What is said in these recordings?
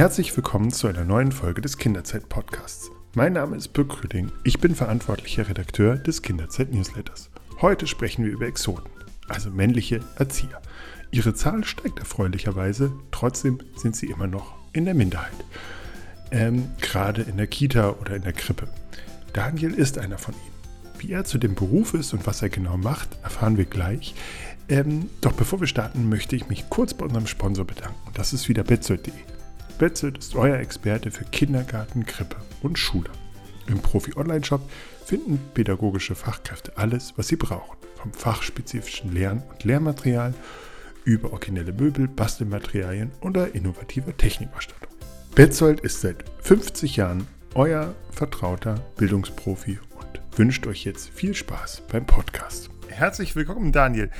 Herzlich willkommen zu einer neuen Folge des Kinderzeit-Podcasts. Mein Name ist Birk Rüding, ich bin verantwortlicher Redakteur des Kinderzeit-Newsletters. Heute sprechen wir über Exoten, also männliche Erzieher. Ihre Zahl steigt erfreulicherweise, trotzdem sind sie immer noch in der Minderheit. Ähm, gerade in der Kita oder in der Krippe. Daniel ist einer von ihnen. Wie er zu dem Beruf ist und was er genau macht, erfahren wir gleich. Ähm, doch bevor wir starten, möchte ich mich kurz bei unserem Sponsor bedanken. Das ist wieder betzold.de. Betzold ist euer Experte für Kindergarten, Krippe und Schule. Im Profi-Online-Shop finden pädagogische Fachkräfte alles, was sie brauchen. Vom fachspezifischen Lern- und Lehrmaterial über originelle Möbel, Bastelmaterialien oder innovative Technikausstattung. Betzold ist seit 50 Jahren euer vertrauter Bildungsprofi und wünscht euch jetzt viel Spaß beim Podcast. Herzlich willkommen, Daniel.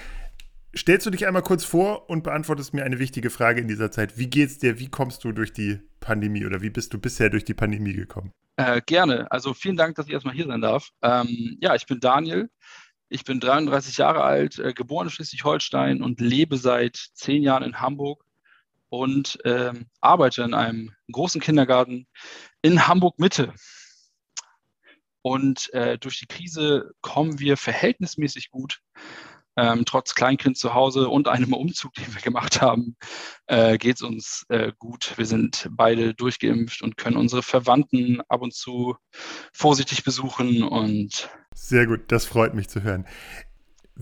Stellst du dich einmal kurz vor und beantwortest mir eine wichtige Frage in dieser Zeit. Wie geht's dir? Wie kommst du durch die Pandemie oder wie bist du bisher durch die Pandemie gekommen? Äh, gerne. Also vielen Dank, dass ich erstmal hier sein darf. Ähm, ja, ich bin Daniel. Ich bin 33 Jahre alt, äh, geboren in Schleswig-Holstein und lebe seit zehn Jahren in Hamburg und ähm, arbeite in einem großen Kindergarten in Hamburg Mitte. Und äh, durch die Krise kommen wir verhältnismäßig gut ähm, trotz Kleinkind zu Hause und einem Umzug, den wir gemacht haben, äh, geht es uns äh, gut. Wir sind beide durchgeimpft und können unsere Verwandten ab und zu vorsichtig besuchen und sehr gut, das freut mich zu hören.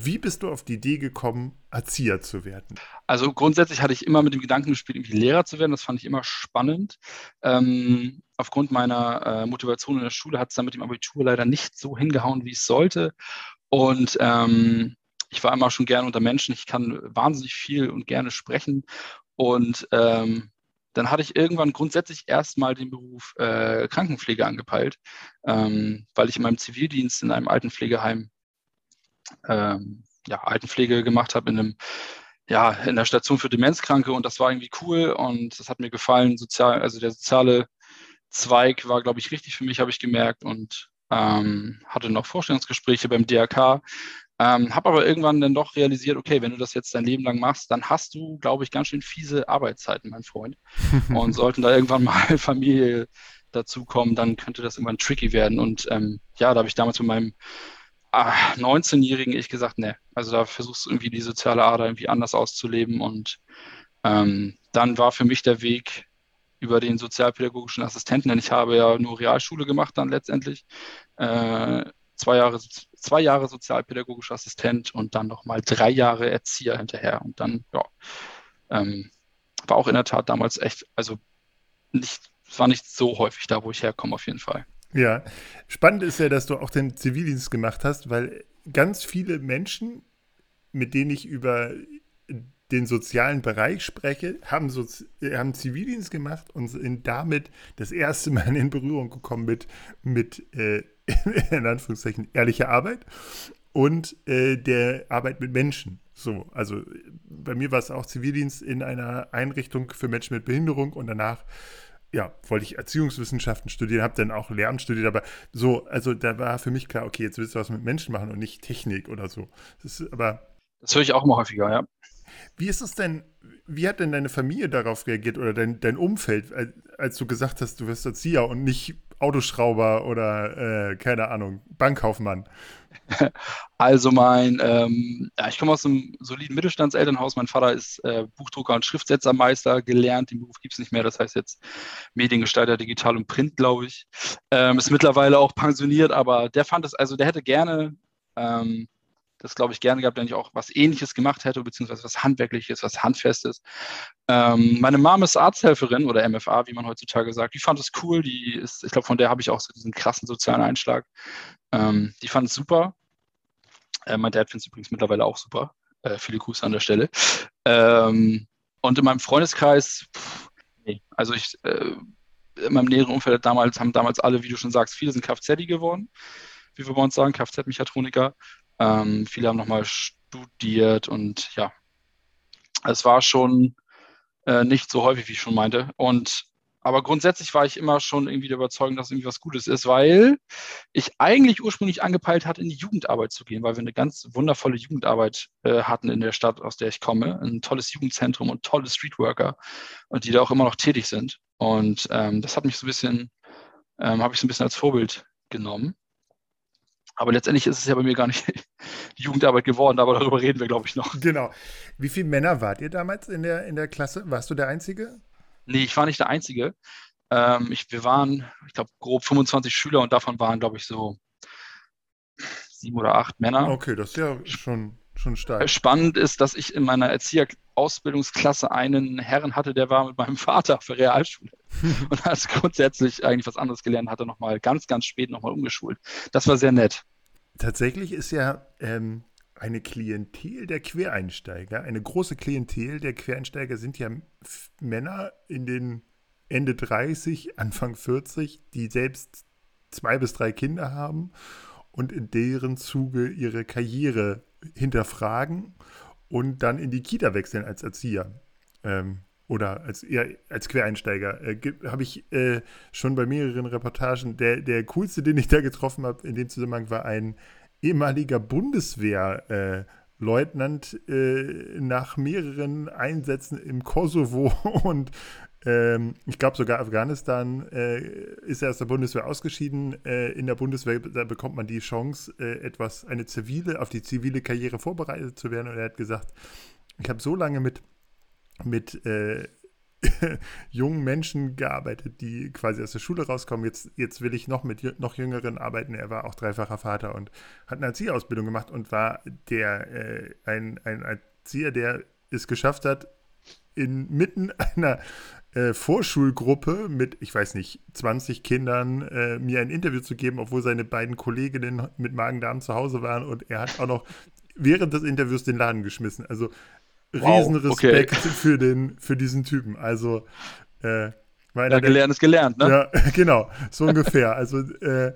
Wie bist du auf die Idee gekommen, Erzieher zu werden? Also grundsätzlich hatte ich immer mit dem Gedanken gespielt, irgendwie Lehrer zu werden. Das fand ich immer spannend. Ähm, aufgrund meiner äh, Motivation in der Schule hat es dann mit dem Abitur leider nicht so hingehauen, wie es sollte. Und ähm, ich war immer schon gerne unter Menschen. Ich kann wahnsinnig viel und gerne sprechen. Und ähm, dann hatte ich irgendwann grundsätzlich erstmal den Beruf äh, Krankenpflege angepeilt, ähm, weil ich in meinem Zivildienst in einem Altenpflegeheim ähm, ja, Altenpflege gemacht habe in einem ja, in der Station für Demenzkranke und das war irgendwie cool und das hat mir gefallen. Sozial, also der soziale Zweig war, glaube ich, richtig für mich, habe ich gemerkt und ähm, hatte noch Vorstellungsgespräche beim DRK, ähm, habe aber irgendwann dann doch realisiert, okay, wenn du das jetzt dein Leben lang machst, dann hast du, glaube ich, ganz schön fiese Arbeitszeiten, mein Freund. Und sollten da irgendwann mal Familie dazukommen, dann könnte das irgendwann tricky werden. Und ähm, ja, da habe ich damals mit meinem ah, 19-jährigen ich gesagt, ne, also da versuchst du irgendwie die soziale Ader irgendwie anders auszuleben. Und ähm, dann war für mich der Weg über den sozialpädagogischen Assistenten, denn ich habe ja nur Realschule gemacht dann letztendlich, äh, zwei Jahre, zwei Jahre sozialpädagogischer Assistent und dann nochmal drei Jahre Erzieher hinterher. Und dann, ja, ähm, war auch in der Tat damals echt, also nicht, es war nicht so häufig da, wo ich herkomme, auf jeden Fall. Ja, spannend ist ja, dass du auch den Zivildienst gemacht hast, weil ganz viele Menschen, mit denen ich über den sozialen Bereich spreche, haben, so, haben Zivildienst gemacht und sind damit das erste Mal in Berührung gekommen mit, mit äh, in Anführungszeichen, ehrliche Arbeit und äh, der Arbeit mit Menschen. So, also bei mir war es auch Zivildienst in einer Einrichtung für Menschen mit Behinderung und danach ja, wollte ich Erziehungswissenschaften studieren, habe dann auch Lehramt studiert, aber so, also da war für mich klar, okay, jetzt willst du was mit Menschen machen und nicht Technik oder so. Das ist, aber das höre ich auch immer häufiger, ja. Wie ist es denn, wie hat denn deine Familie darauf reagiert oder dein, dein Umfeld, als, als du gesagt hast, du wirst Erzieher und nicht Autoschrauber oder, äh, keine Ahnung, Bankkaufmann? Also mein, ähm, ja, ich komme aus einem soliden Mittelstandselternhaus. Mein Vater ist äh, Buchdrucker und Schriftsetzermeister gelernt. Den Beruf gibt es nicht mehr. Das heißt jetzt Mediengestalter, Digital und Print, glaube ich. Ähm, ist mittlerweile auch pensioniert, aber der fand es, also der hätte gerne ähm, das, glaube ich, gerne gehabt, wenn ich auch was Ähnliches gemacht hätte, beziehungsweise was Handwerkliches, was Handfestes. Ähm, meine Mom ist Arzthelferin oder MFA, wie man heutzutage sagt. Die fand es cool. Die ist, ich glaube, von der habe ich auch so diesen krassen sozialen Einschlag. Ähm, die fand es super. Äh, mein Dad findet es übrigens mittlerweile auch super. Äh, viele Grüße an der Stelle. Ähm, und in meinem Freundeskreis, pff, nee, also ich, äh, in meinem näheren Umfeld damals, haben damals alle, wie du schon sagst, viele sind Kfz geworden, wie wir bei uns sagen, Kfz-Mechatroniker. Ähm, viele haben nochmal studiert und ja, es war schon äh, nicht so häufig, wie ich schon meinte. Und aber grundsätzlich war ich immer schon irgendwie der Überzeugung, dass irgendwie was Gutes ist, weil ich eigentlich ursprünglich angepeilt hatte, in die Jugendarbeit zu gehen, weil wir eine ganz wundervolle Jugendarbeit äh, hatten in der Stadt, aus der ich komme. Ein tolles Jugendzentrum und tolle Streetworker, und die da auch immer noch tätig sind. Und ähm, das hat mich so ein bisschen, ähm, habe ich so ein bisschen als Vorbild genommen. Aber letztendlich ist es ja bei mir gar nicht die Jugendarbeit geworden, aber darüber reden wir, glaube ich, noch. Genau. Wie viele Männer wart ihr damals in der, in der Klasse? Warst du der Einzige? Nee, ich war nicht der Einzige. Ähm, ich, wir waren, ich glaube, grob 25 Schüler und davon waren, glaube ich, so sieben oder acht Männer. Okay, das ist ja schon, schon stark. Spannend ist, dass ich in meiner Erzieherausbildungsklasse einen Herrn hatte, der war mit meinem Vater auf der Realschule und hat grundsätzlich eigentlich was anderes gelernt, hat er nochmal ganz, ganz spät nochmal umgeschult. Das war sehr nett. Tatsächlich ist ja ähm, eine Klientel der Quereinsteiger, eine große Klientel der Quereinsteiger sind ja Männer in den Ende 30, Anfang 40, die selbst zwei bis drei Kinder haben und in deren Zuge ihre Karriere hinterfragen und dann in die Kita wechseln als Erzieher. Ähm, oder als, ja, als Quereinsteiger. Äh, habe ich äh, schon bei mehreren Reportagen. Der, der coolste, den ich da getroffen habe in dem Zusammenhang, war ein ehemaliger Bundeswehrleutnant äh, äh, nach mehreren Einsätzen im Kosovo und ähm, ich glaube sogar Afghanistan äh, ist er aus der Bundeswehr ausgeschieden. Äh, in der Bundeswehr da bekommt man die Chance, äh, etwas, eine zivile, auf die zivile Karriere vorbereitet zu werden. Und er hat gesagt, ich habe so lange mit, mit äh, jungen Menschen gearbeitet, die quasi aus der Schule rauskommen. Jetzt, jetzt will ich noch mit noch Jüngeren arbeiten. Er war auch dreifacher Vater und hat eine Erzieherausbildung gemacht und war der äh, ein, ein Erzieher, der es geschafft hat, inmitten einer äh, Vorschulgruppe mit, ich weiß nicht, 20 Kindern äh, mir ein Interview zu geben, obwohl seine beiden Kolleginnen mit Magen-Darm zu Hause waren und er hat auch noch während des Interviews den Laden geschmissen. Also wow, Riesenrespekt okay. für, den, für diesen Typen. Also äh, ja, gelernt ist gelernt, ne? Ja, genau, so ungefähr. Also äh,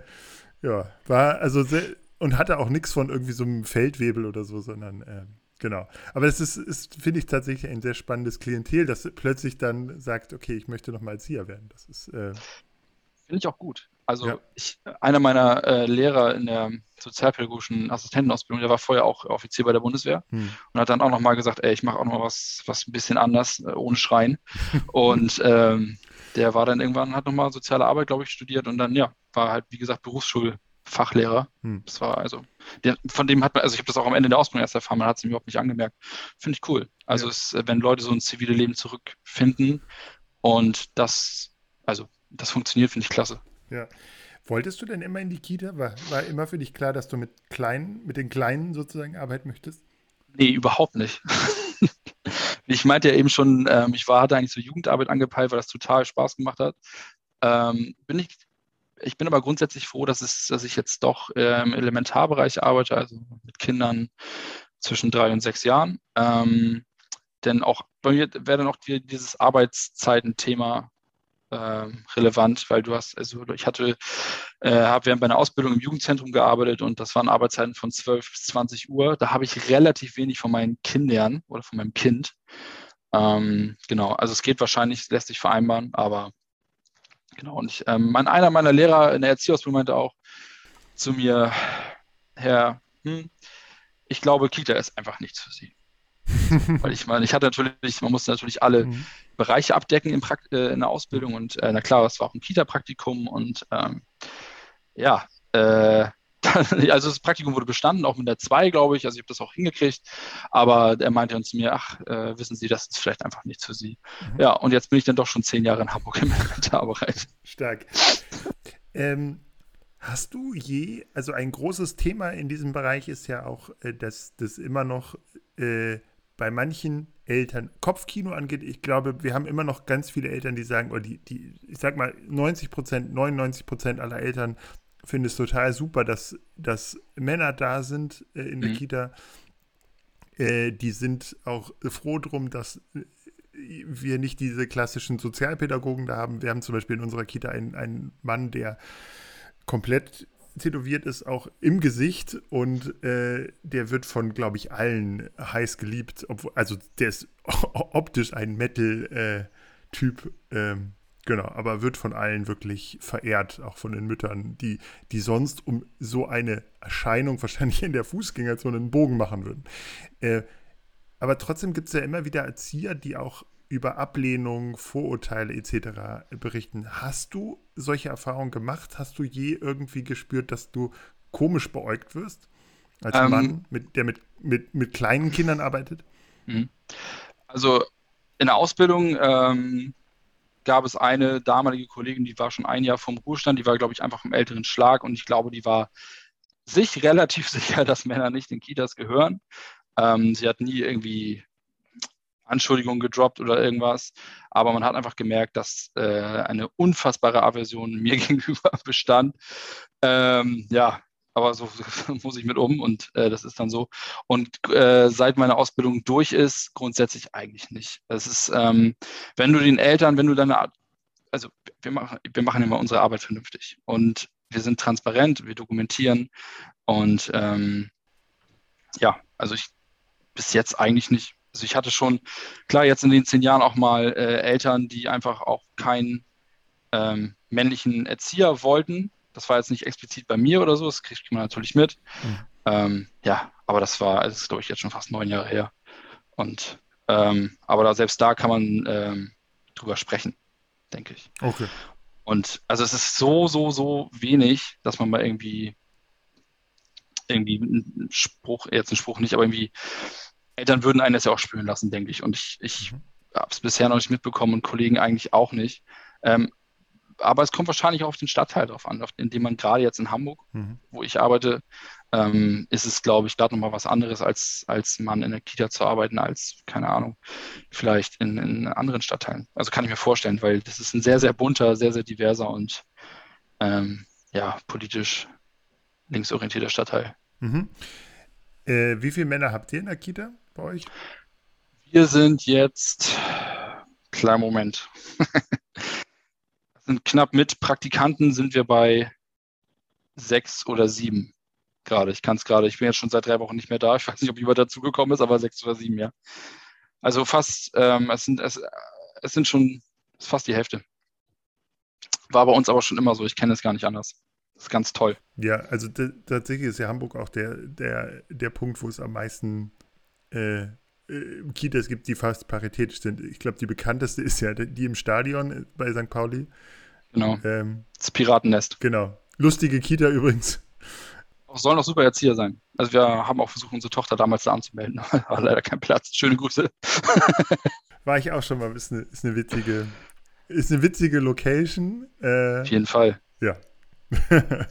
ja, war also sehr, und hatte auch nichts von irgendwie so einem Feldwebel oder so, sondern äh, Genau. Aber es ist, ist finde ich, tatsächlich ein sehr spannendes Klientel, das plötzlich dann sagt, okay, ich möchte nochmal Erzieher werden. Das ist. Äh, finde ich auch gut. Also ja. ich, einer meiner äh, Lehrer in der sozialpädagogischen Assistentenausbildung, der war vorher auch Offizier bei der Bundeswehr hm. und hat dann auch nochmal gesagt, ey, ich mache auch noch was, was ein bisschen anders, äh, ohne Schreien. und ähm, der war dann irgendwann, hat nochmal soziale Arbeit, glaube ich, studiert und dann, ja, war halt, wie gesagt, Berufsschul Fachlehrer. Hm. Das war also, der, von dem hat man, also ich habe das auch am Ende der Ausbildung erst erfahren, man hat es überhaupt nicht angemerkt. Finde ich cool. Also ja. es, wenn Leute so ein zivile Leben zurückfinden und das, also das funktioniert, finde ich klasse. Ja. Wolltest du denn immer in die Kita? War, war immer für dich klar, dass du mit kleinen, mit den Kleinen sozusagen arbeiten möchtest? Nee, überhaupt nicht. ich meinte ja eben schon, ähm, ich war, hatte eigentlich so Jugendarbeit angepeilt, weil das total Spaß gemacht hat. Ähm, bin ich ich bin aber grundsätzlich froh, dass, es, dass ich jetzt doch im Elementarbereich arbeite, also mit Kindern zwischen drei und sechs Jahren. Ähm, denn auch bei mir wäre dann auch dieses Arbeitszeitenthema äh, relevant, weil du hast, also ich hatte, äh, habe während meiner Ausbildung im Jugendzentrum gearbeitet und das waren Arbeitszeiten von 12 bis 20 Uhr. Da habe ich relativ wenig von meinen Kindern oder von meinem Kind. Ähm, genau, also es geht wahrscheinlich, lässt sich vereinbaren, aber Genau, und ich, ähm, einer meiner Lehrer in der Erzieherausbildung meinte auch zu mir, Herr, hm, ich glaube, Kita ist einfach nichts für Sie. Weil ich meine, ich hatte natürlich, man musste natürlich alle mhm. Bereiche abdecken in, Prakt äh, in der Ausbildung und äh, na klar, das war auch ein Kita-Praktikum und ähm, ja, äh, also das Praktikum wurde bestanden, auch mit der 2, glaube ich. Also ich habe das auch hingekriegt. Aber er meinte dann zu mir, ach, äh, wissen Sie, das ist vielleicht einfach nichts für Sie. Mhm. Ja, und jetzt bin ich dann doch schon zehn Jahre in Hamburg im Elementarbereich. Stark. Ähm, hast du je, also ein großes Thema in diesem Bereich ist ja auch, äh, dass das immer noch äh, bei manchen Eltern Kopfkino angeht. Ich glaube, wir haben immer noch ganz viele Eltern, die sagen, oder die, die ich sag mal, 90 Prozent, 99 Prozent aller Eltern finde es total super, dass, dass Männer da sind äh, in der mhm. Kita. Äh, die sind auch froh drum, dass äh, wir nicht diese klassischen Sozialpädagogen da haben. Wir haben zum Beispiel in unserer Kita einen, einen Mann, der komplett tätowiert ist, auch im Gesicht und äh, der wird von, glaube ich, allen heiß geliebt. Obwohl, also der ist optisch ein Metal-Typ. Äh, ähm, Genau, aber wird von allen wirklich verehrt, auch von den Müttern, die, die sonst um so eine Erscheinung wahrscheinlich in der Fußgängerzone einen Bogen machen würden. Äh, aber trotzdem gibt es ja immer wieder Erzieher, die auch über Ablehnung, Vorurteile etc. berichten. Hast du solche Erfahrungen gemacht? Hast du je irgendwie gespürt, dass du komisch beäugt wirst? Als ähm, Mann, mit, der mit, mit, mit kleinen Kindern arbeitet? Mhm. Also in der Ausbildung ähm, gab es eine damalige Kollegin, die war schon ein Jahr vom Ruhestand, die war, glaube ich, einfach im älteren Schlag und ich glaube, die war sich relativ sicher, dass Männer nicht in Kitas gehören. Ähm, sie hat nie irgendwie Anschuldigungen gedroppt oder irgendwas, aber man hat einfach gemerkt, dass äh, eine unfassbare Aversion mir gegenüber bestand. Ähm, ja, aber so muss ich mit um und äh, das ist dann so. Und äh, seit meine Ausbildung durch ist, grundsätzlich eigentlich nicht. Es ist, ähm, wenn du den Eltern, wenn du deine, also wir machen, wir machen immer unsere Arbeit vernünftig und wir sind transparent, wir dokumentieren und ähm, ja, also ich bis jetzt eigentlich nicht. Also ich hatte schon, klar, jetzt in den zehn Jahren auch mal äh, Eltern, die einfach auch keinen ähm, männlichen Erzieher wollten. Das war jetzt nicht explizit bei mir oder so, das kriegt man natürlich mit. Mhm. Ähm, ja, aber das war, das ist glaube ich jetzt schon fast neun Jahre her. Und ähm, aber da, selbst da kann man ähm, drüber sprechen, denke ich. Okay. Und also es ist so, so, so wenig, dass man mal irgendwie irgendwie einen Spruch, jetzt ein Spruch nicht, aber irgendwie Eltern würden einen das ja auch spüren lassen, denke ich. Und ich, ich mhm. habe es bisher noch nicht mitbekommen und Kollegen eigentlich auch nicht. Ähm, aber es kommt wahrscheinlich auch auf den Stadtteil drauf an, in dem man gerade jetzt in Hamburg, mhm. wo ich arbeite, ähm, ist es, glaube ich, gerade nochmal was anderes, als, als man in der Kita zu arbeiten, als, keine Ahnung, vielleicht in, in anderen Stadtteilen. Also kann ich mir vorstellen, weil das ist ein sehr, sehr bunter, sehr, sehr diverser und ähm, ja, politisch linksorientierter Stadtteil. Mhm. Äh, wie viele Männer habt ihr in der Kita bei euch? Wir sind jetzt, kleiner Moment, sind knapp mit Praktikanten sind wir bei sechs oder sieben gerade. Ich kann es gerade, ich bin jetzt schon seit drei Wochen nicht mehr da. Ich weiß nicht, ob jemand dazugekommen ist, aber sechs oder sieben, ja. Also fast, ähm, es sind, es, es sind schon fast die Hälfte. War bei uns aber schon immer so, ich kenne es gar nicht anders. Das ist ganz toll. Ja, also tatsächlich ist ja Hamburg auch der, der, der Punkt, wo es am meisten äh, äh, Kitas gibt, die fast paritätisch sind. Ich glaube, die bekannteste ist ja die im Stadion bei St. Pauli. Genau. Ähm, das Piratennest. Genau. Lustige Kita übrigens. Sollen auch super Erzieher sein. Also wir haben auch versucht, unsere Tochter damals da anzumelden. War leider kein Platz. Schöne Grüße. War ich auch schon mal. Ist eine, ist eine witzige, ist eine witzige Location. Äh, auf jeden Fall. Ja. genau.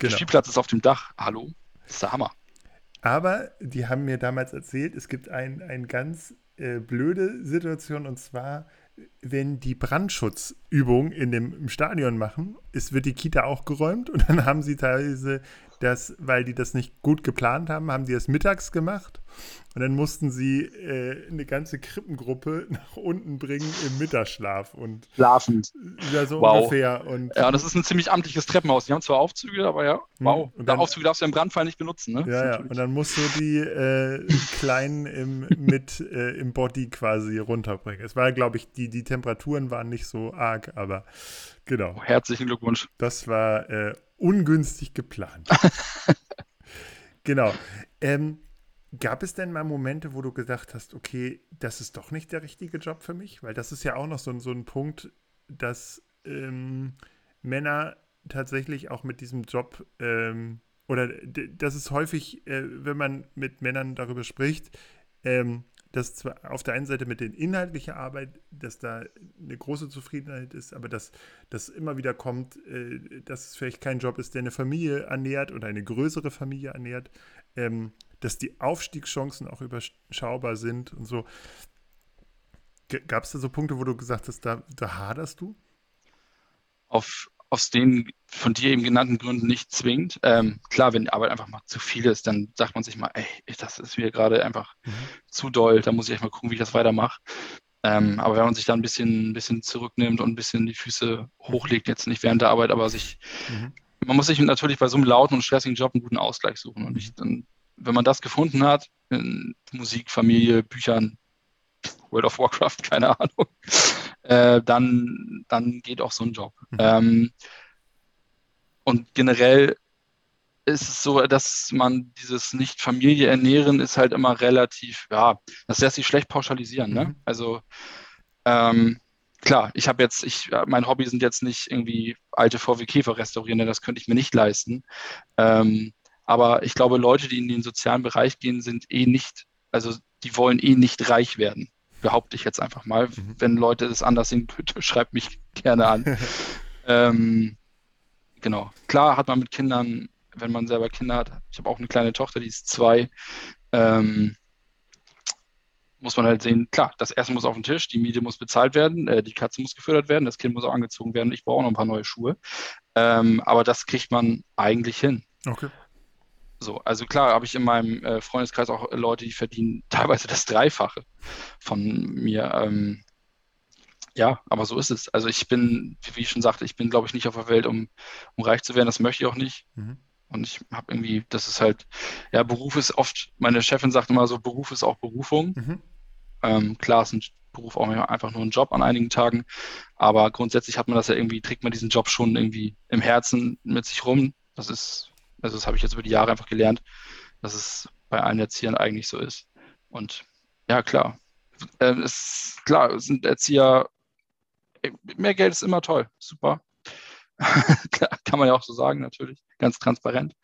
Der Spielplatz ist auf dem Dach. Hallo? Das ist der Hammer. Aber die haben mir damals erzählt, es gibt eine ein ganz äh, blöde Situation. Und zwar, wenn die Brandschutzübung in dem Stadion machen, es wird die Kita auch geräumt. Und dann haben sie teilweise das, weil die das nicht gut geplant haben, haben die das mittags gemacht und dann mussten sie äh, eine ganze Krippengruppe nach unten bringen im Mittagsschlaf und schlafend. Ja, so wow. ungefähr. Und, ja, das ist ein ziemlich amtliches Treppenhaus. Die haben zwar Aufzüge, aber ja, hm, wow. Und dann, Aufzüge darfst du im Brandfall nicht benutzen, ne? Ja, ja. Und dann musst du die äh, Kleinen im, mit äh, im Body quasi runterbringen. Es war, glaube ich, die, die Temperaturen waren nicht so arg, aber genau. Oh, herzlichen Glückwunsch. Das war äh, ungünstig geplant. genau. Ähm, Gab es denn mal Momente, wo du gedacht hast, okay, das ist doch nicht der richtige Job für mich? Weil das ist ja auch noch so, so ein Punkt, dass ähm, Männer tatsächlich auch mit diesem Job ähm, oder das ist häufig, äh, wenn man mit Männern darüber spricht, ähm, dass zwar auf der einen Seite mit der inhaltlichen Arbeit, dass da eine große Zufriedenheit ist, aber dass das immer wieder kommt, äh, dass es vielleicht kein Job ist, der eine Familie ernährt oder eine größere Familie ernährt, ähm, dass die Aufstiegschancen auch überschaubar sind und so. Gab es da so Punkte, wo du gesagt hast, da, da haderst du? Auf, aus den von dir eben genannten Gründen nicht zwingend. Ähm, klar, wenn die Arbeit einfach mal zu viel ist, dann sagt man sich mal, ey, das ist mir gerade einfach mhm. zu doll, da muss ich echt mal gucken, wie ich das weitermache. Ähm, aber wenn man sich da ein bisschen, ein bisschen zurücknimmt und ein bisschen die Füße hochlegt, jetzt nicht während der Arbeit, aber sich, mhm. man muss sich natürlich bei so einem lauten und stressigen Job einen guten Ausgleich suchen. Und ich, dann wenn man das gefunden hat, in Musik, Familie, Büchern, World of Warcraft, keine Ahnung, äh, dann, dann geht auch so ein Job. Mhm. Ähm, und generell ist es so, dass man dieses Nicht-Familie ernähren ist halt immer relativ, ja, das lässt sich schlecht pauschalisieren. Ne? Mhm. Also ähm, klar, ich habe jetzt, ich, mein Hobby sind jetzt nicht irgendwie alte VW Käfer restaurieren, denn das könnte ich mir nicht leisten. Ähm, aber ich glaube, Leute, die in den sozialen Bereich gehen, sind eh nicht, also die wollen eh nicht reich werden. Behaupte ich jetzt einfach mal. Mhm. Wenn Leute es anders sehen, schreibt mich gerne an. ähm, genau. Klar hat man mit Kindern, wenn man selber Kinder hat, ich habe auch eine kleine Tochter, die ist zwei, ähm, muss man halt sehen, klar, das Essen muss auf den Tisch, die Miete muss bezahlt werden, äh, die Katze muss gefüttert werden, das Kind muss auch angezogen werden, ich brauche auch noch ein paar neue Schuhe. Ähm, aber das kriegt man eigentlich hin. Okay. So, also klar habe ich in meinem äh, Freundeskreis auch Leute, die verdienen teilweise das Dreifache von mir. Ähm, ja, aber so ist es. Also ich bin, wie ich schon sagte, ich bin, glaube ich, nicht auf der Welt, um, um reich zu werden. Das möchte ich auch nicht. Mhm. Und ich habe irgendwie, das ist halt, ja, Beruf ist oft, meine Chefin sagt immer so, Beruf ist auch Berufung. Mhm. Ähm, klar ist ein Beruf auch einfach nur ein Job an einigen Tagen, aber grundsätzlich hat man das ja irgendwie, trägt man diesen Job schon irgendwie im Herzen mit sich rum. Das ist, also das habe ich jetzt über die Jahre einfach gelernt, dass es bei allen Erziehern eigentlich so ist. Und ja, klar. Äh, ist, klar, sind Erzieher, mehr Geld ist immer toll, super. Kann man ja auch so sagen, natürlich, ganz transparent.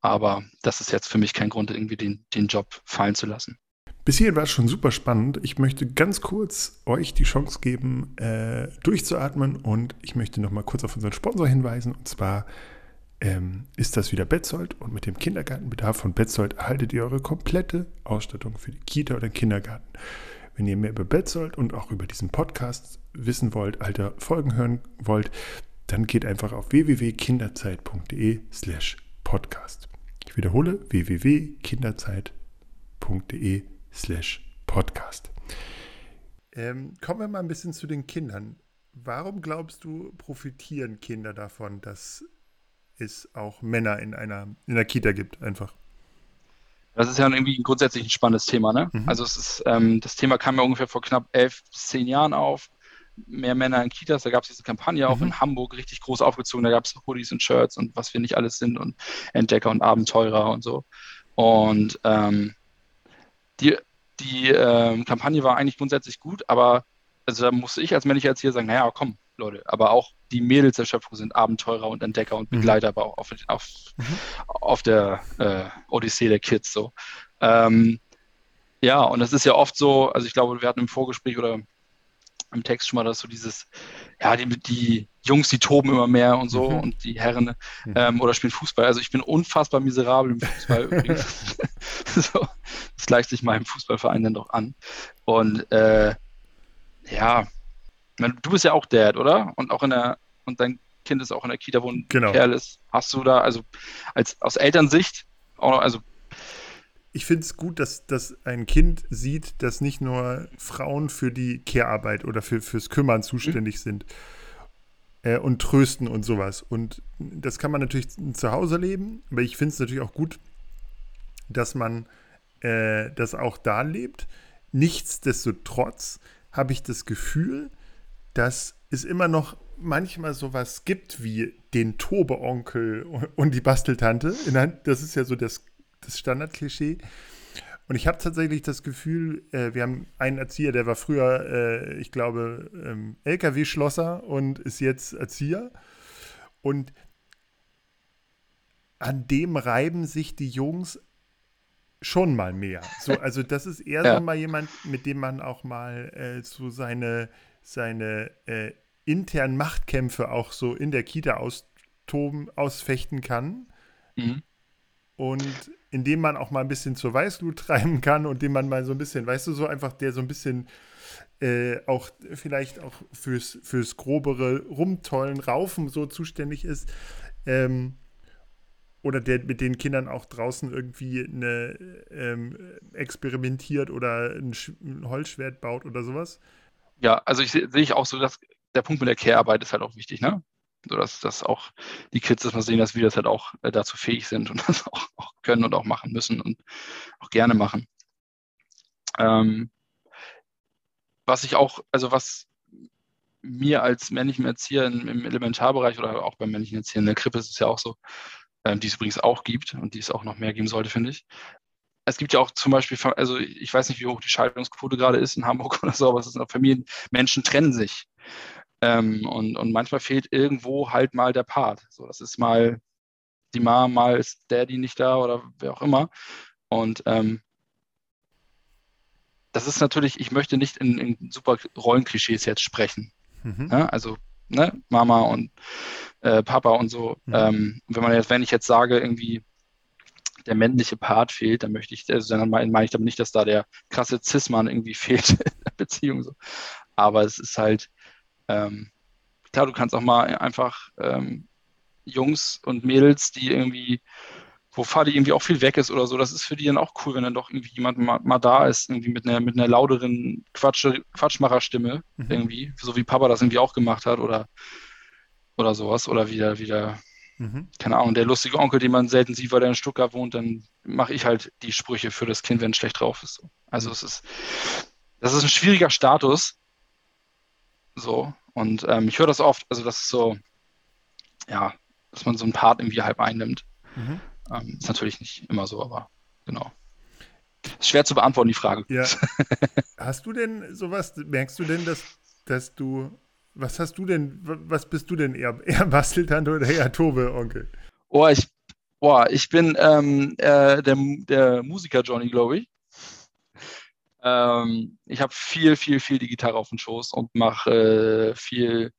Aber das ist jetzt für mich kein Grund, irgendwie den, den Job fallen zu lassen. Bis hierhin war es schon super spannend. Ich möchte ganz kurz euch die Chance geben, äh, durchzuatmen und ich möchte noch mal kurz auf unseren Sponsor hinweisen. Und zwar ähm, ist das wieder Betzold und mit dem Kindergartenbedarf von Betzold erhaltet ihr eure komplette Ausstattung für die Kita oder den Kindergarten. Wenn ihr mehr über Betzold und auch über diesen Podcast wissen wollt, alte Folgen hören wollt, dann geht einfach auf www.kinderzeit.de slash podcast. Ich wiederhole www.kinderzeit.de slash podcast. Ähm, kommen wir mal ein bisschen zu den Kindern. Warum glaubst du, profitieren Kinder davon, dass es auch Männer in einer, in einer Kita gibt, einfach? Das ist ja irgendwie ein grundsätzlich ein spannendes Thema. Ne? Mhm. Also es ist, ähm, das Thema kam ja ungefähr vor knapp elf bis zehn Jahren auf. Mehr Männer in Kitas, da gab es diese Kampagne auch mhm. in Hamburg richtig groß aufgezogen. Da gab es Hoodies und Shirts und was wir nicht alles sind und Entdecker und Abenteurer und so. Und ähm, die, die ähm, Kampagne war eigentlich grundsätzlich gut, aber also da musste ich als männlicher Erzieher sagen, naja, komm, Leute, aber auch die Mädels der Schöpfung sind Abenteurer und Entdecker und mhm. Begleiter, mhm. aber auch auf, auf, mhm. auf der äh, Odyssee der Kids so. Ähm, ja, und das ist ja oft so, also ich glaube, wir hatten im Vorgespräch oder im Text schon mal, dass so dieses, ja, die, die Jungs, die toben immer mehr und so mhm. und die Herren mhm. ähm, oder spielen Fußball. Also ich bin unfassbar miserabel im Fußball übrigens. so, das gleicht sich meinem Fußballverein dann doch an. Und äh, ja, du bist ja auch Dad, oder? Und auch in der, und dein Kind ist auch in der Kita, wo ein genau. Kerl ist. Hast du da, also als aus Elternsicht, auch noch, also ich finde es gut, dass, dass ein Kind sieht, dass nicht nur Frauen für die Care-Arbeit oder für, fürs Kümmern zuständig mhm. sind äh, und trösten und sowas. Und das kann man natürlich zu Hause leben, aber ich finde es natürlich auch gut, dass man äh, das auch da lebt. Nichtsdestotrotz habe ich das Gefühl, dass es immer noch manchmal sowas gibt wie den Tobe-Onkel und die Basteltante. Das ist ja so das, das Standardklischee. Und ich habe tatsächlich das Gefühl, äh, wir haben einen Erzieher, der war früher, äh, ich glaube, ähm, LKW-Schlosser und ist jetzt Erzieher. Und an dem reiben sich die Jungs schon mal mehr. So, also das ist eher ja. so mal jemand, mit dem man auch mal äh, so seine, seine äh, internen Machtkämpfe auch so in der Kita austoben, ausfechten kann. Mhm. Und indem man auch mal ein bisschen zur Weißglut treiben kann und dem man mal so ein bisschen, weißt du, so einfach, der so ein bisschen äh, auch vielleicht auch fürs, fürs grobere Rumtollen, Raufen so zuständig ist. Ähm, oder der mit den Kindern auch draußen irgendwie eine, ähm, experimentiert oder ein, ein, Holzschwert baut oder sowas. Ja, also ich sehe ich auch so, dass der Punkt mit der Care-Arbeit ist halt auch wichtig, ne? So dass, dass auch die Kids das mal sehen, dass wir das halt auch äh, dazu fähig sind und das auch, auch, können und auch machen müssen und auch gerne machen. Ähm, was ich auch, also was mir als männlichem Erzieher im, im Elementarbereich oder auch beim männlichen Erzieher in der Krippe ist es ja auch so, ähm, die es übrigens auch gibt und die es auch noch mehr geben sollte, finde ich. Es gibt ja auch zum Beispiel, also ich weiß nicht, wie hoch die Scheidungsquote gerade ist in Hamburg oder so, aber es ist auch Familien, Menschen trennen sich. Ähm, und, und manchmal fehlt irgendwo halt mal der Part. So, das ist mal die Mom, mal ist Daddy nicht da oder wer auch immer. Und ähm, das ist natürlich, ich möchte nicht in, in super Rollenklischees jetzt sprechen. Mhm. Ja, also ne, Mama und äh, Papa und so. Mhm. Ähm, wenn man jetzt, wenn ich jetzt sage, irgendwie der männliche Part fehlt, dann möchte ich, also dann meine ich damit nicht, dass da der krasse Cis-Mann irgendwie fehlt in der Beziehung. So. Aber es ist halt, ähm, klar, du kannst auch mal einfach ähm, Jungs und Mädels, die irgendwie wo Fadi irgendwie auch viel weg ist oder so, das ist für die dann auch cool, wenn dann doch irgendwie jemand mal, mal da ist, irgendwie mit einer, mit einer lauteren Quatsch, Quatschmacherstimme, mhm. irgendwie, so wie Papa das irgendwie auch gemacht hat oder, oder sowas, oder wieder, wieder, mhm. keine Ahnung, der lustige Onkel, den man selten sieht, weil der in Stuttgart wohnt, dann mache ich halt die Sprüche für das Kind, wenn es schlecht drauf ist. Also es ist, das ist ein schwieriger Status, so, und ähm, ich höre das oft, also das ist so, ja, dass man so einen Part irgendwie halb einnimmt. Mhm. Ähm, ist natürlich nicht immer so, aber genau. Ist schwer zu beantworten, die Frage. Ja. Hast du denn sowas, merkst du denn, dass, dass du, was hast du denn, was bist du denn eher, eher Basteltante oder eher Tobe, Onkel? Oh, ich, oh, ich bin ähm, äh, der, der Musiker Johnny, glaube ich. Ähm, ich habe viel, viel, viel die Gitarre auf dem Schoß und mache äh, viel,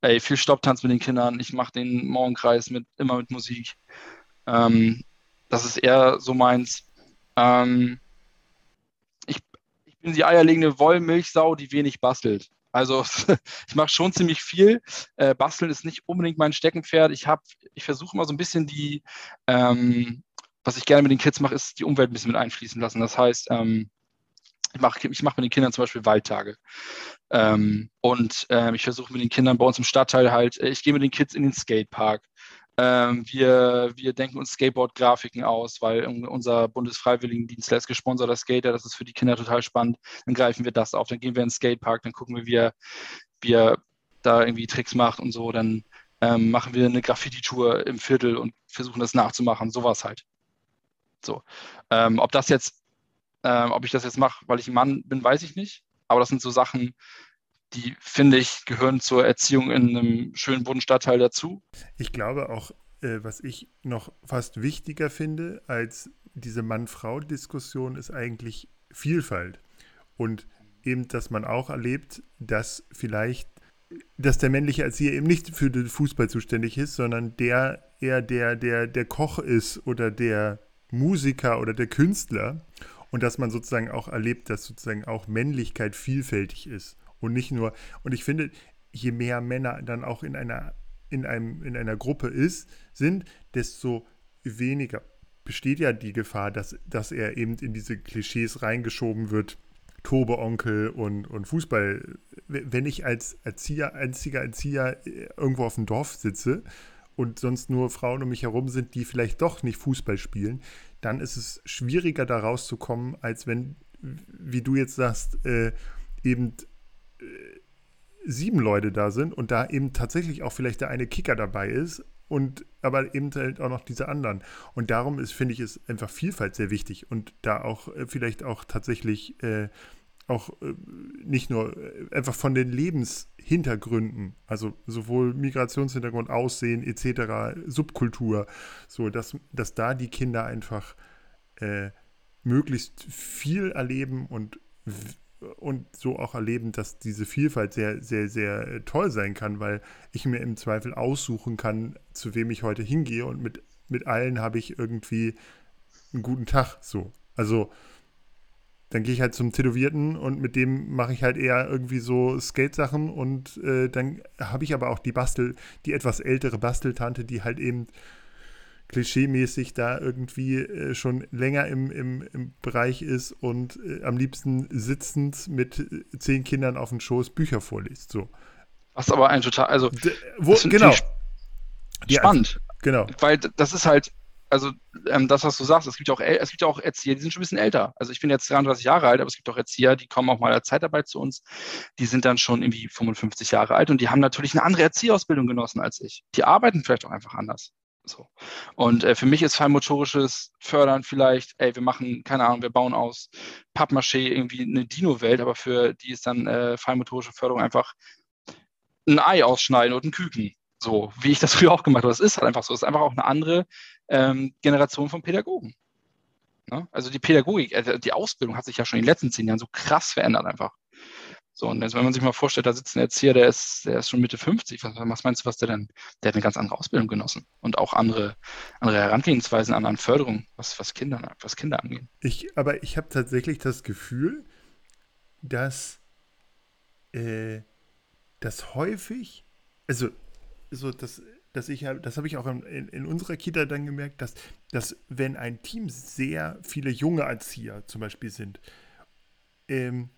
ey, viel Stopptanz mit den Kindern. Ich mache den Morgenkreis mit, immer mit Musik. Ähm, das ist eher so meins. Ähm, ich, ich bin die eierlegende Wollmilchsau, die wenig bastelt. Also ich mache schon ziemlich viel. Äh, basteln ist nicht unbedingt mein Steckenpferd. Ich habe, ich versuche immer so ein bisschen die, ähm, was ich gerne mit den Kids mache, ist die Umwelt ein bisschen mit einfließen lassen. Das heißt, ähm, ich mache ich mach mit den Kindern zum Beispiel Waldtage. Ähm, und ähm, ich versuche mit den Kindern bei uns im Stadtteil halt, äh, ich gehe mit den Kids in den Skatepark. Ähm, wir, wir denken uns Skateboard-Grafiken aus, weil unser Bundesfreiwilligendienst lässt gesponserter Skater, das ist für die Kinder total spannend. Dann greifen wir das auf, dann gehen wir in den Skatepark, dann gucken wir, wie er, wie er da irgendwie Tricks macht und so. Dann ähm, machen wir eine Graffiti-Tour im Viertel und versuchen das nachzumachen, sowas halt. So. Ähm, ob das jetzt, ähm, ob ich das jetzt mache, weil ich ein Mann bin, weiß ich nicht. Aber das sind so Sachen, die, finde ich, gehören zur Erziehung in einem schönen Bodenstadtteil dazu. Ich glaube auch, äh, was ich noch fast wichtiger finde als diese Mann-Frau-Diskussion, ist eigentlich Vielfalt. Und eben, dass man auch erlebt, dass vielleicht, dass der männliche Erzieher eben nicht für den Fußball zuständig ist, sondern der eher der, der, der Koch ist oder der Musiker oder der Künstler. Und dass man sozusagen auch erlebt, dass sozusagen auch Männlichkeit vielfältig ist. Und nicht nur, und ich finde, je mehr Männer dann auch in einer, in einem, in einer Gruppe ist, sind, desto weniger besteht ja die Gefahr, dass, dass er eben in diese Klischees reingeschoben wird. Tobe-Onkel und, und Fußball. Wenn ich als Erzieher, einziger Erzieher äh, irgendwo auf dem Dorf sitze und sonst nur Frauen um mich herum sind, die vielleicht doch nicht Fußball spielen, dann ist es schwieriger da rauszukommen, als wenn, wie du jetzt sagst, äh, eben sieben Leute da sind und da eben tatsächlich auch vielleicht der eine Kicker dabei ist und aber eben halt auch noch diese anderen. Und darum ist, finde ich, ist einfach Vielfalt sehr wichtig und da auch äh, vielleicht auch tatsächlich äh, auch äh, nicht nur äh, einfach von den Lebenshintergründen, also sowohl Migrationshintergrund, Aussehen etc., Subkultur, so dass, dass da die Kinder einfach äh, möglichst viel erleben und und so auch erleben, dass diese Vielfalt sehr, sehr, sehr äh, toll sein kann, weil ich mir im Zweifel aussuchen kann, zu wem ich heute hingehe und mit, mit allen habe ich irgendwie einen guten Tag so. Also dann gehe ich halt zum Tätowierten und mit dem mache ich halt eher irgendwie so Skate-Sachen und äh, dann habe ich aber auch die Bastel, die etwas ältere Basteltante, die halt eben klischeemäßig da irgendwie äh, schon länger im, im, im Bereich ist und äh, am liebsten sitzend mit äh, zehn Kindern auf dem Schoß Bücher vorliest. So. Was aber ein total, also D wo, genau. Spannend. Ja, genau. Weil das ist halt, also ähm, das, was du sagst, es gibt ja auch, es gibt ja auch Erzieher, die sind schon ein bisschen älter. Also ich bin jetzt 33 Jahre alt, aber es gibt auch Erzieher, die kommen auch mal der Zeitarbeit zu uns. Die sind dann schon irgendwie 55 Jahre alt und die haben natürlich eine andere Erzieherausbildung genossen als ich. Die arbeiten vielleicht auch einfach anders. So. Und äh, für mich ist feinmotorisches Fördern vielleicht, ey, wir machen, keine Ahnung, wir bauen aus Pappmaché irgendwie eine Dino-Welt, aber für die ist dann äh, feinmotorische Förderung einfach ein Ei ausschneiden und ein Küken. So, wie ich das früher auch gemacht habe. Das ist halt einfach so. Es ist einfach auch eine andere ähm, Generation von Pädagogen. Ne? Also die Pädagogik, äh, die Ausbildung hat sich ja schon in den letzten zehn Jahren so krass verändert einfach. So, und jetzt, wenn man sich mal vorstellt, da sitzt ein Erzieher, der ist, der ist schon Mitte 50. Was, was meinst du, was der denn? Der hat eine ganz andere Ausbildung genossen und auch andere, andere Herangehensweisen an, an Förderung, was, was, Kinder, was Kinder angeht. Ich, aber ich habe tatsächlich das Gefühl, dass, äh, dass häufig, also so, dass, dass ich, das habe ich auch in, in, unserer Kita dann gemerkt, dass, dass wenn ein Team sehr viele junge Erzieher zum Beispiel sind, ähm,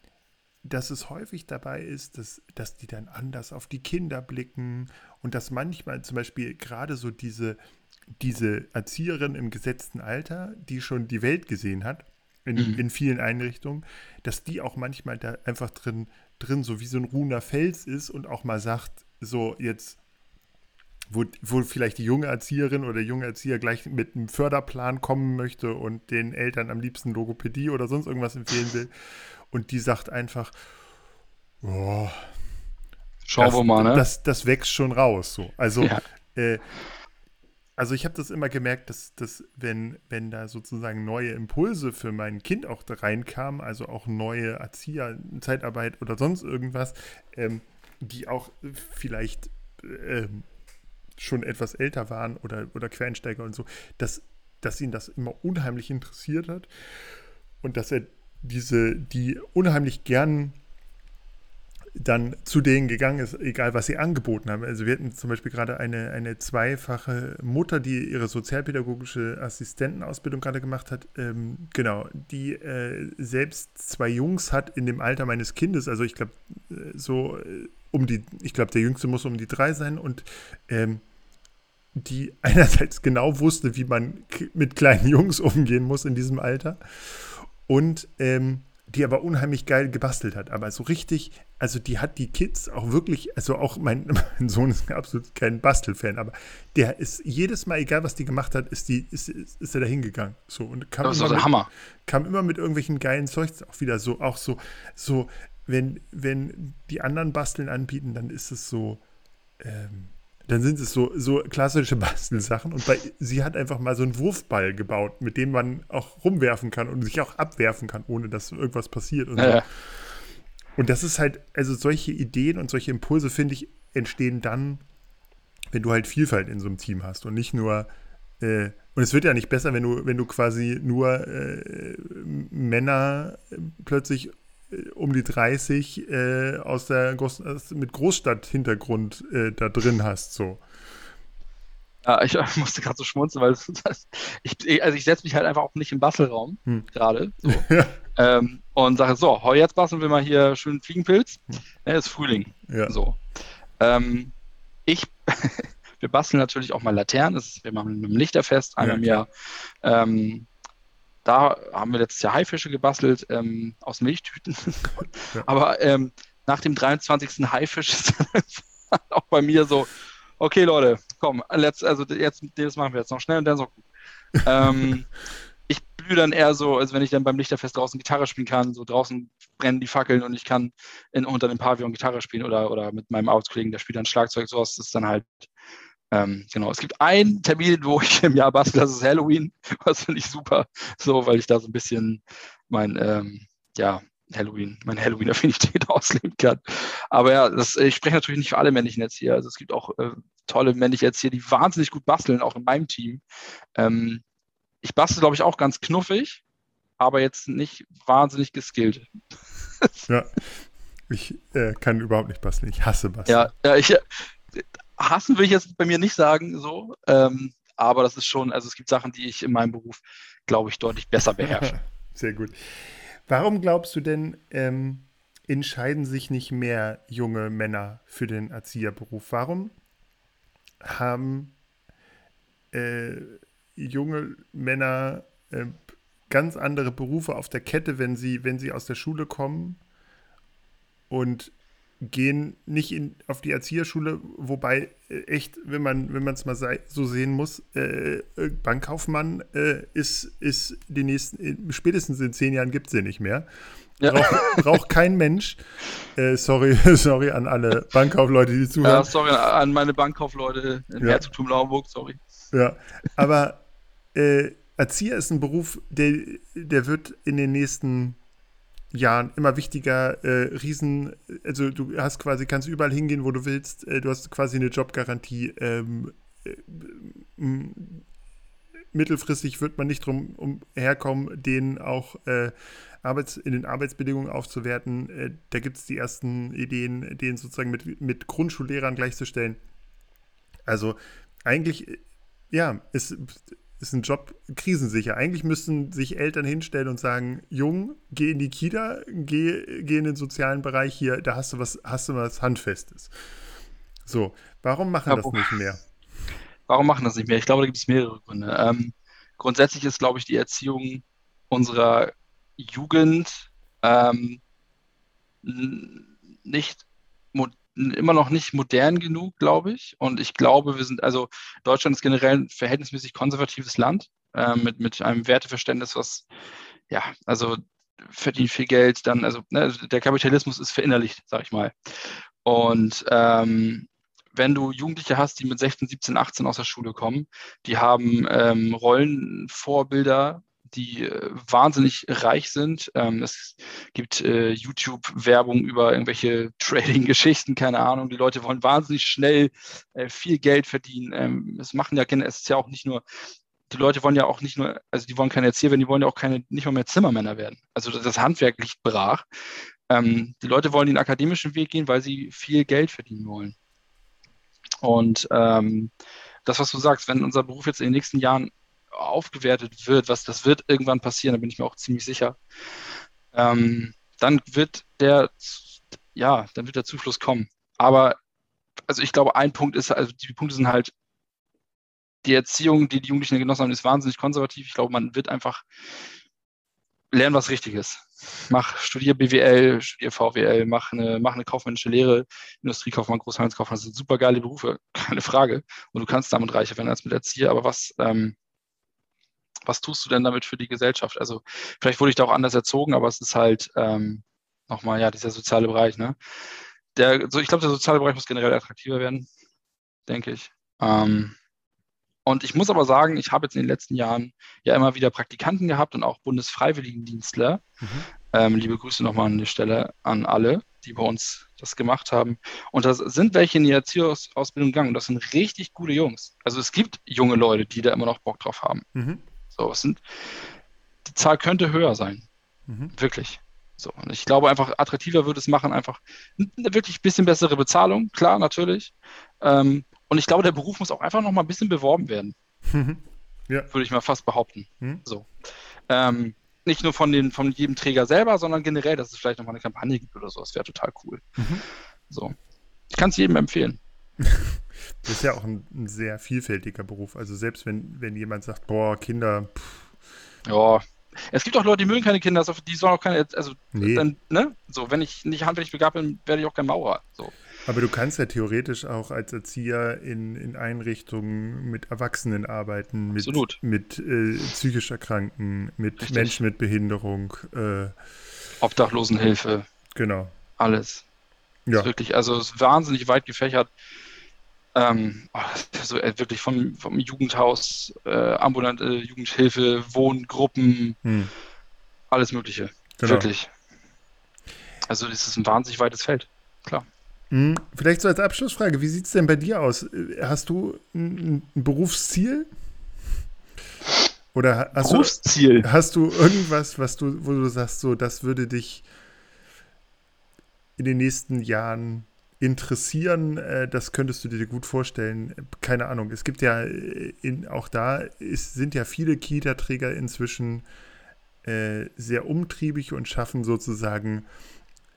dass es häufig dabei ist, dass, dass die dann anders auf die Kinder blicken und dass manchmal zum Beispiel gerade so diese, diese Erzieherin im gesetzten Alter, die schon die Welt gesehen hat, in, mhm. in vielen Einrichtungen, dass die auch manchmal da einfach drin, drin so wie so ein ruhender Fels ist und auch mal sagt, so jetzt, wo, wo vielleicht die junge Erzieherin oder der junge Erzieher gleich mit einem Förderplan kommen möchte und den Eltern am liebsten Logopädie oder sonst irgendwas empfehlen will und die sagt einfach, oh, Schauen wir mal, ne? Das, das wächst schon raus. So. Also, ja. äh, also ich habe das immer gemerkt, dass, dass wenn, wenn da sozusagen neue Impulse für mein Kind auch da reinkamen, also auch neue Erzieher, Zeitarbeit oder sonst irgendwas, ähm, die auch vielleicht ähm, schon etwas älter waren oder, oder Quereinsteiger und so, dass, dass ihn das immer unheimlich interessiert hat und dass er diese, die unheimlich gern dann zu denen gegangen ist, egal was sie angeboten haben. Also wir hatten zum Beispiel gerade eine, eine zweifache Mutter, die ihre sozialpädagogische Assistentenausbildung gerade gemacht hat. Ähm, genau, die äh, selbst zwei Jungs hat in dem Alter meines Kindes. Also ich glaube, äh, so äh, um die, ich glaube, der Jüngste muss um die drei sein und ähm, die einerseits genau wusste, wie man mit kleinen Jungs umgehen muss in diesem Alter und ähm, die aber unheimlich geil gebastelt hat. Aber so richtig, also die hat die Kids auch wirklich, also auch mein, mein Sohn ist absolut kein Bastelfan, aber der ist jedes Mal, egal was die gemacht hat, ist, die, ist, ist, ist er da hingegangen. So, und kam das ist immer der mit, Hammer. Kam immer mit irgendwelchen geilen Zeugs auch wieder so, auch so, so, wenn, wenn die anderen Basteln anbieten, dann ist es so, ähm, dann sind es so, so klassische Bastelsachen. Und bei, sie hat einfach mal so einen Wurfball gebaut, mit dem man auch rumwerfen kann und sich auch abwerfen kann, ohne dass irgendwas passiert. Und, ja. so. und das ist halt, also solche Ideen und solche Impulse, finde ich, entstehen dann, wenn du halt Vielfalt in so einem Team hast und nicht nur äh, und es wird ja nicht besser, wenn du, wenn du quasi nur äh, Männer plötzlich um die 30 äh, aus der Groß mit Großstadthintergrund äh, da drin hast. So. Ja, ich, musste gerade so schmunzeln, weil das, ich, also ich setze mich halt einfach auch nicht im Bastelraum hm. gerade so, ja. ähm, und sage so, heu, jetzt basteln wir mal hier schön Fliegenpilz. Hm. Ja, ist Frühling. Ja. So. Ähm, ich, wir basteln natürlich auch mal Laternen. Das ist, wir machen mit dem Lichterfest einmal im Jahr. Ähm, da haben wir letztes Jahr Haifische gebastelt ähm, aus Milchtüten. ja. Aber ähm, nach dem 23. Haifisch ist auch bei mir so, okay Leute, komm, let's, also jetzt, das machen wir jetzt noch schnell und dann so. ähm, ich blühe dann eher so, als wenn ich dann beim Lichterfest draußen Gitarre spielen kann, so draußen brennen die Fackeln und ich kann in, unter dem Pavillon Gitarre spielen oder, oder mit meinem Arbeitskollegen, der spielt dann Schlagzeug, sowas ist dann halt ähm, genau, es gibt einen Termin, wo ich im Jahr bastel, das ist Halloween. Das finde ich super, so, weil ich da so ein bisschen mein, ähm, ja, Halloween, meine Halloween-Affinität ausleben kann. Aber ja, das, ich spreche natürlich nicht für alle männlichen Erzieher. Also es gibt auch äh, tolle männliche Erzieher, die wahnsinnig gut basteln, auch in meinem Team. Ähm, ich bastel, glaube ich, auch ganz knuffig, aber jetzt nicht wahnsinnig geskillt. ja, ich äh, kann überhaupt nicht basteln. Ich hasse basteln. Ja, ja ich, hassen will ich jetzt bei mir nicht sagen, so. Ähm, aber das ist schon, also es gibt Sachen, die ich in meinem Beruf, glaube ich, deutlich besser beherrsche. Sehr gut. Warum glaubst du denn, ähm, entscheiden sich nicht mehr junge Männer für den Erzieherberuf? Warum haben äh, junge Männer äh, ganz andere Berufe auf der Kette, wenn sie, wenn sie aus der Schule kommen und gehen nicht in, auf die Erzieherschule, wobei äh, echt, wenn man wenn es mal sei, so sehen muss, äh, äh Bankkaufmann äh, ist, ist die nächsten, spätestens in zehn Jahren gibt es den nicht mehr. Ja. Braucht, braucht kein Mensch. Äh, sorry, sorry an alle Bankkaufleute, die zuhören. Ja, sorry an meine Bankkaufleute im ja. Herzogtum Lauenburg, sorry. Ja, aber äh, Erzieher ist ein Beruf, der, der wird in den nächsten Jahren immer wichtiger. Äh, Riesen, also du hast quasi, kannst überall hingehen, wo du willst. Äh, du hast quasi eine Jobgarantie. Ähm, äh, mittelfristig wird man nicht drum um herkommen, den auch äh, Arbeits-, in den Arbeitsbedingungen aufzuwerten. Äh, da gibt es die ersten Ideen, den sozusagen mit, mit Grundschullehrern gleichzustellen. Also eigentlich, äh, ja, ist, ist ein Job krisensicher. Eigentlich müssten sich Eltern hinstellen und sagen, Jung, geh in die Kita, geh, geh in den sozialen Bereich hier, da hast du was, hast du was Handfestes. So, warum machen ja, das nicht mehr? Warum machen das nicht mehr? Ich glaube, da gibt es mehrere Gründe. Ähm, grundsätzlich ist, glaube ich, die Erziehung unserer Jugend ähm, nicht immer noch nicht modern genug, glaube ich. Und ich glaube, wir sind, also Deutschland ist generell ein verhältnismäßig konservatives Land äh, mit, mit einem Werteverständnis, was, ja, also verdient viel Geld, dann, also ne, der Kapitalismus ist verinnerlicht, sag ich mal. Und ähm, wenn du Jugendliche hast, die mit 16, 17, 18 aus der Schule kommen, die haben ähm, Rollenvorbilder die äh, wahnsinnig reich sind. Ähm, es gibt äh, YouTube-Werbung über irgendwelche Trading-Geschichten, keine Ahnung. Die Leute wollen wahnsinnig schnell äh, viel Geld verdienen. Ähm, es machen ja, es ist ja auch nicht nur die Leute wollen ja auch nicht nur, also die wollen keine Erzieher werden, die wollen ja auch keine, nicht mal mehr Zimmermänner werden. Also das Handwerk liegt brach. Ähm, die Leute wollen den akademischen Weg gehen, weil sie viel Geld verdienen wollen. Und ähm, das, was du sagst, wenn unser Beruf jetzt in den nächsten Jahren aufgewertet wird, was das wird irgendwann passieren, da bin ich mir auch ziemlich sicher, ähm, dann wird der, ja, dann wird der Zufluss kommen. Aber also ich glaube, ein Punkt ist, also die Punkte sind halt, die Erziehung, die die Jugendlichen genossen haben, ist wahnsinnig konservativ. Ich glaube, man wird einfach lernen was Richtiges. Mach, studier BWL, studier VWL, mach eine, mach eine kaufmännische Lehre, Industriekaufmann, Großhandelskaufmann, das sind super geile Berufe, keine Frage. Und du kannst damit reicher werden als mit Erzieher, aber was, ähm, was tust du denn damit für die Gesellschaft? Also vielleicht wurde ich da auch anders erzogen, aber es ist halt ähm, nochmal, ja, dieser soziale Bereich, ne? Der, so, ich glaube, der soziale Bereich muss generell attraktiver werden, denke ich. Ähm, und ich muss aber sagen, ich habe jetzt in den letzten Jahren ja immer wieder Praktikanten gehabt und auch Bundesfreiwilligendienstler. Mhm. Ähm, liebe Grüße nochmal an die Stelle an alle, die bei uns das gemacht haben. Und das sind welche in die Erzieherausbildung gegangen. Das sind richtig gute Jungs. Also es gibt junge Leute, die da immer noch Bock drauf haben. Mhm. So, es sind, die Zahl könnte höher sein. Mhm. Wirklich. So, und ich glaube einfach, attraktiver würde es machen, einfach eine wirklich bisschen bessere Bezahlung, klar, natürlich. Ähm, und ich glaube, der Beruf muss auch einfach noch mal ein bisschen beworben werden. Mhm. Ja. Würde ich mal fast behaupten. Mhm. So. Ähm, nicht nur von, den, von jedem Träger selber, sondern generell, dass es vielleicht noch mal eine Kampagne gibt oder so. Das wäre total cool. Mhm. So. Ich kann es jedem empfehlen. Das ist ja auch ein, ein, sehr vielfältiger Beruf. Also selbst wenn, wenn jemand sagt, boah, Kinder. Pff. Ja. Es gibt auch Leute, die mögen keine Kinder, die sollen auch keine, also nee. dann, ne? So, wenn ich nicht handwerklich begabt bin, werde ich auch kein Maurer. So. Aber du kannst ja theoretisch auch als Erzieher in, in Einrichtungen mit Erwachsenen arbeiten, mit, Absolut. mit äh, psychisch Erkrankten, mit Richtig. Menschen mit Behinderung. Äh, Obdachlosenhilfe. Genau. Alles. Ja. Ist wirklich, also es ist wahnsinnig weit gefächert. Ähm, also wirklich vom, vom Jugendhaus, äh, ambulante Jugendhilfe, Wohngruppen, hm. alles Mögliche. Genau. Wirklich. Also das ist ein wahnsinnig weites Feld, klar. Hm. Vielleicht so als Abschlussfrage, wie sieht es denn bei dir aus? Hast du ein, ein Berufsziel? Oder hast Berufsziel. Du, hast du irgendwas, was du, wo du sagst, so, das würde dich in den nächsten Jahren interessieren, äh, das könntest du dir gut vorstellen. Keine Ahnung. Es gibt ja äh, in, auch da ist, sind ja viele Kita-Träger inzwischen äh, sehr umtriebig und schaffen sozusagen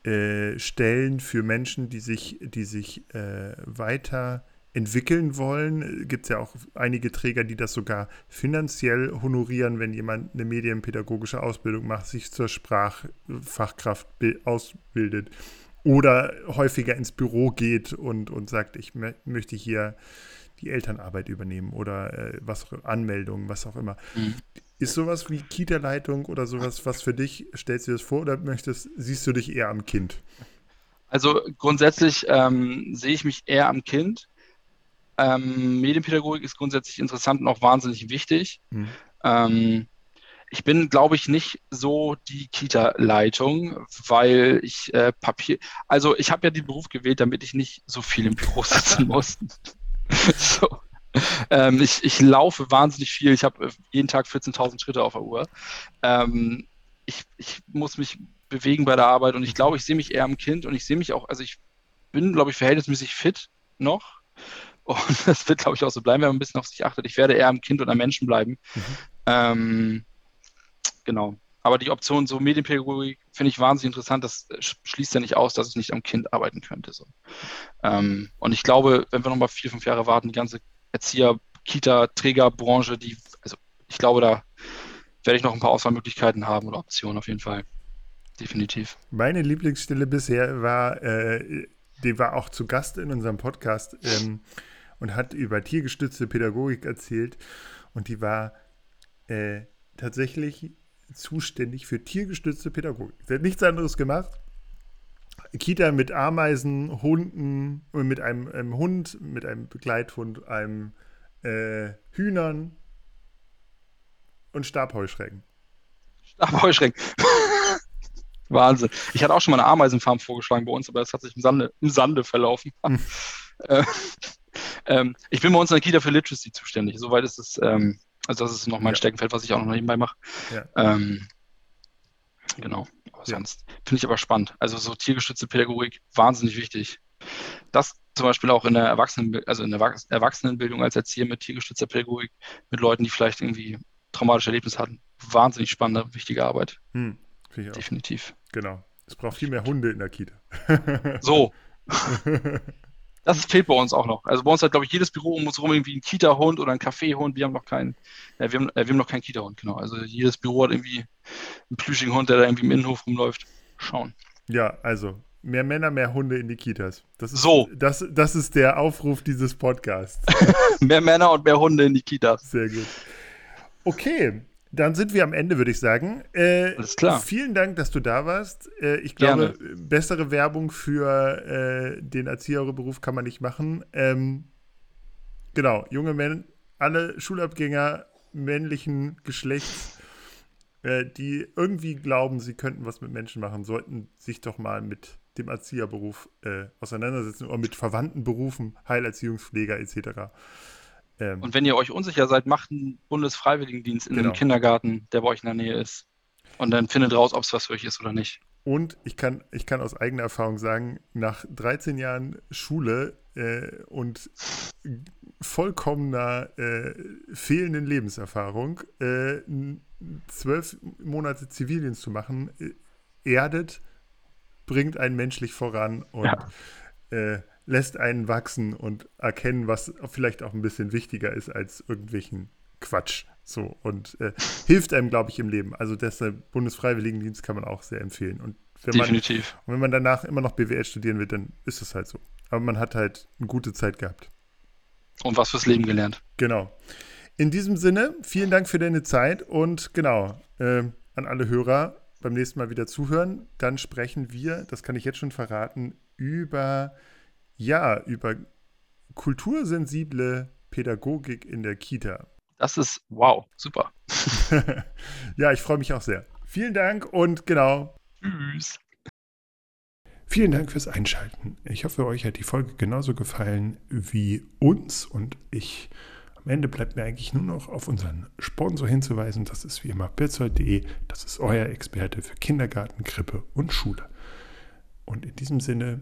äh, Stellen für Menschen, die sich, die sich äh, weiter entwickeln wollen. Gibt es ja auch einige Träger, die das sogar finanziell honorieren, wenn jemand eine medienpädagogische Ausbildung macht, sich zur Sprachfachkraft ausbildet oder häufiger ins Büro geht und, und sagt, ich möchte hier die Elternarbeit übernehmen oder äh, was Anmeldungen, was auch immer. Mhm. Ist sowas wie Kita-Leitung oder sowas was für dich? Stellst du dir das vor oder möchtest, siehst du dich eher am Kind? Also grundsätzlich ähm, sehe ich mich eher am Kind. Ähm, Medienpädagogik ist grundsätzlich interessant und auch wahnsinnig wichtig. Mhm. Ähm, ich bin, glaube ich, nicht so die Kita-Leitung, weil ich äh, Papier, also ich habe ja den Beruf gewählt, damit ich nicht so viel im Büro sitzen muss. so. Ähm, ich, ich laufe wahnsinnig viel. Ich habe äh, jeden Tag 14.000 Schritte auf der Uhr. Ähm, ich, ich muss mich bewegen bei der Arbeit und ich glaube, ich sehe mich eher am Kind und ich sehe mich auch, also ich bin, glaube ich, verhältnismäßig fit noch. Und das wird, glaube ich, auch so bleiben, wenn man ein bisschen auf sich achtet. Ich werde eher am Kind und am Menschen bleiben. Mhm. Ähm, genau. Aber die Option so Medienpädagogik finde ich wahnsinnig interessant. Das schließt ja nicht aus, dass ich nicht am Kind arbeiten könnte. So. Ähm, und ich glaube, wenn wir noch mal vier, fünf Jahre warten, die ganze Erzieher, Kita, Trägerbranche, die, also ich glaube, da werde ich noch ein paar Auswahlmöglichkeiten haben oder Optionen auf jeden Fall. Definitiv. Meine Lieblingsstelle bisher war, äh, die war auch zu Gast in unserem Podcast ähm, und hat über tiergestützte Pädagogik erzählt. Und die war äh, tatsächlich zuständig für tiergestützte Pädagogik. Sie hat nichts anderes gemacht. Kita mit Ameisen, Hunden, mit einem, einem Hund, mit einem Begleithund, einem äh, Hühnern und Stabheuschrecken. Stabheuschrecken. Wahnsinn. Ich hatte auch schon mal eine Ameisenfarm vorgeschlagen bei uns, aber das hat sich im Sande, im Sande verlaufen. Hm. äh, ähm, ich bin bei uns in der Kita für Literacy zuständig. Soweit ist es ähm, also das ist noch mein ja. Steckenfeld, was ich auch noch nebenbei mache. Ja. Ähm, genau. Aber ja. sonst finde ich aber spannend. Also so tiergestützte Pädagogik, wahnsinnig wichtig. Das zum Beispiel auch in der Erwachsenen, also in der Erwachsenenbildung als Erzieher mit tiergestützter Pädagogik, mit Leuten, die vielleicht irgendwie traumatische Erlebnisse hatten. Wahnsinnig spannende, wichtige Arbeit. Hm, Definitiv. Genau. Es braucht viel mehr Hunde in der Kita. so. Das fehlt bei uns auch noch. Also bei uns hat, glaube ich, jedes Büro um uns herum irgendwie einen Kita-Hund oder einen Kaffeehund. Wir haben noch keinen, äh, wir haben, äh, wir haben noch keinen Kita-Hund, genau. Also jedes Büro hat irgendwie einen plüschigen Hund, der da irgendwie im Innenhof rumläuft. Schauen. Ja, also mehr Männer, mehr Hunde in die Kitas. Das ist, so. Das, das ist der Aufruf dieses Podcasts. mehr Männer und mehr Hunde in die Kitas. Sehr gut. Okay, dann sind wir am Ende, würde ich sagen. Äh, Alles klar. Vielen Dank, dass du da warst. Äh, ich glaube, Gerne. bessere Werbung für äh, den Erzieherberuf kann man nicht machen. Ähm, genau, junge Männer, alle Schulabgänger männlichen Geschlechts, äh, die irgendwie glauben, sie könnten was mit Menschen machen, sollten sich doch mal mit dem Erzieherberuf äh, auseinandersetzen oder mit verwandten Berufen, Heilerziehungspfleger etc. Ähm, und wenn ihr euch unsicher seid, macht einen Bundesfreiwilligendienst in genau. einem Kindergarten, der bei euch in der Nähe ist. Und dann findet raus, ob es was für euch ist oder nicht. Und ich kann, ich kann aus eigener Erfahrung sagen, nach 13 Jahren Schule äh, und vollkommener äh, fehlenden Lebenserfahrung, äh, zwölf Monate Zivildienst zu machen, äh, erdet, bringt einen menschlich voran und ja. Äh, lässt einen wachsen und erkennen, was vielleicht auch ein bisschen wichtiger ist als irgendwelchen Quatsch. So und äh, hilft einem, glaube ich, im Leben. Also deshalb Bundesfreiwilligendienst kann man auch sehr empfehlen. Und wenn Definitiv. Man, und wenn man danach immer noch BWL studieren will, dann ist es halt so. Aber man hat halt eine gute Zeit gehabt. Und was fürs Leben gelernt. Genau. In diesem Sinne, vielen Dank für deine Zeit und genau, äh, an alle Hörer beim nächsten Mal wieder zuhören. Dann sprechen wir, das kann ich jetzt schon verraten, über ja, über kultursensible Pädagogik in der Kita. Das ist wow, super. ja, ich freue mich auch sehr. Vielen Dank und genau. Tschüss. Vielen Dank fürs Einschalten. Ich hoffe, euch hat die Folge genauso gefallen wie uns und ich. Am Ende bleibt mir eigentlich nur noch auf unseren Sponsor hinzuweisen. Das ist wie immer petzold.de. Das ist euer Experte für Kindergarten, Krippe und Schule. Und in diesem Sinne